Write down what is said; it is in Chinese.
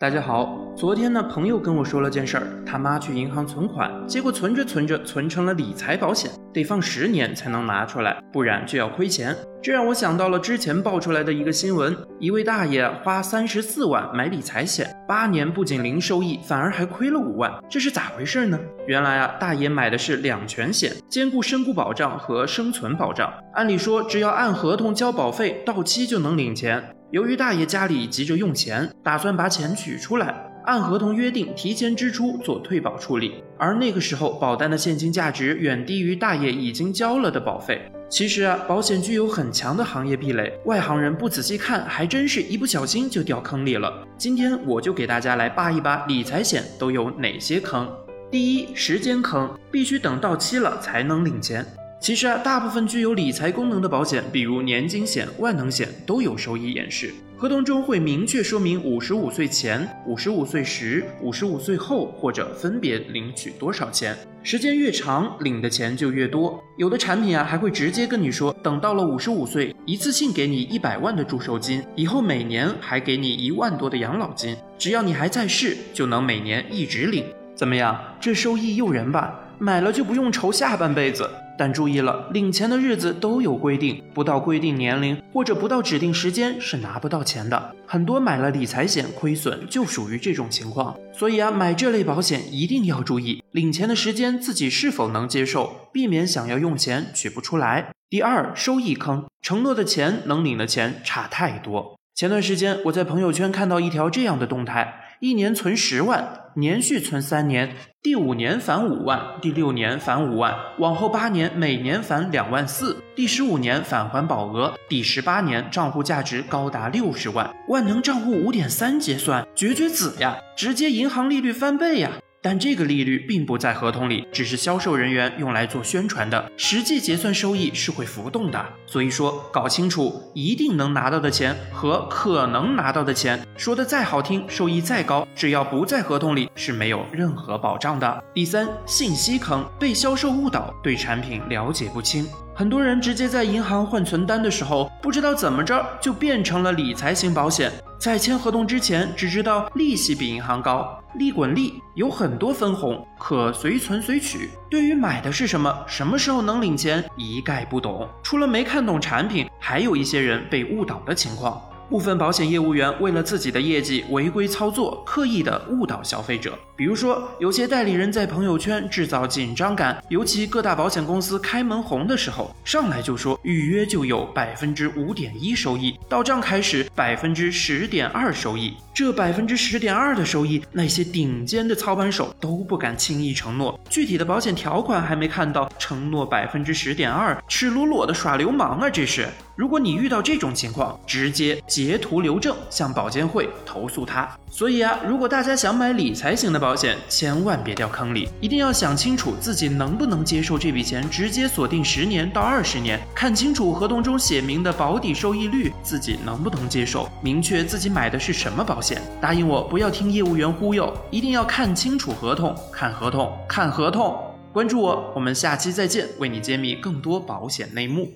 大家好，昨天呢，朋友跟我说了件事儿，他妈去银行存款，结果存着存着存成了理财保险，得放十年才能拿出来，不然就要亏钱。这让我想到了之前爆出来的一个新闻，一位大爷花三十四万买理财险，八年不仅零收益，反而还亏了五万，这是咋回事呢？原来啊，大爷买的是两全险，兼顾身故保障和生存保障，按理说只要按合同交保费，到期就能领钱。由于大爷家里急着用钱，打算把钱取出来，按合同约定提前支出做退保处理。而那个时候，保单的现金价值远低于大爷已经交了的保费。其实啊，保险具有很强的行业壁垒，外行人不仔细看，还真是一不小心就掉坑里了。今天我就给大家来扒一扒理财险都有哪些坑。第一，时间坑，必须等到期了才能领钱。其实啊，大部分具有理财功能的保险，比如年金险、万能险，都有收益演示。合同中会明确说明五十五岁前、五十五岁时、五十五岁后，或者分别领取多少钱。时间越长，领的钱就越多。有的产品啊，还会直接跟你说，等到了五十五岁，一次性给你一百万的祝寿金，以后每年还给你一万多的养老金，只要你还在世，就能每年一直领。怎么样，这收益诱人吧？买了就不用愁下半辈子。但注意了，领钱的日子都有规定，不到规定年龄或者不到指定时间是拿不到钱的。很多买了理财险亏损就属于这种情况。所以啊，买这类保险一定要注意领钱的时间自己是否能接受，避免想要用钱取不出来。第二，收益坑，承诺的钱能领的钱差太多。前段时间我在朋友圈看到一条这样的动态。一年存十万，连续存三年，第五年返五万，第六年返五万，往后八年每年返两万四，第十五年返还保额，第十八年账户价值高达六十万，万能账户五点三结算，绝绝子呀，直接银行利率翻倍呀！但这个利率并不在合同里，只是销售人员用来做宣传的，实际结算收益是会浮动的。所以说，搞清楚一定能拿到的钱和可能拿到的钱，说的再好听，收益再高，只要不在合同里是没有任何保障的。第三，信息坑，被销售误导，对产品了解不清。很多人直接在银行换存单的时候，不知道怎么着就变成了理财型保险。在签合同之前，只知道利息比银行高，利滚利，有很多分红，可随存随取。对于买的是什么，什么时候能领钱，一概不懂。除了没看懂产品，还有一些人被误导的情况。部分保险业务员为了自己的业绩违规操作，刻意的误导消费者。比如说，有些代理人在朋友圈制造紧张感，尤其各大保险公司开门红的时候，上来就说预约就有百分之五点一收益，到账开始百分之十点二收益。这百分之十点二的收益，那些顶尖的操盘手都不敢轻易承诺。具体的保险条款还没看到，承诺百分之十点二，赤裸裸的耍流氓啊！这是。如果你遇到这种情况，直接截图留证向保监会投诉他。所以啊，如果大家想买理财型的保险，千万别掉坑里，一定要想清楚自己能不能接受这笔钱直接锁定十年到二十年，看清楚合同中写明的保底收益率，自己能不能接受，明确自己买的是什么保险。答应我，不要听业务员忽悠，一定要看清楚合同，看合同，看合同。关注我，我们下期再见，为你揭秘更多保险内幕。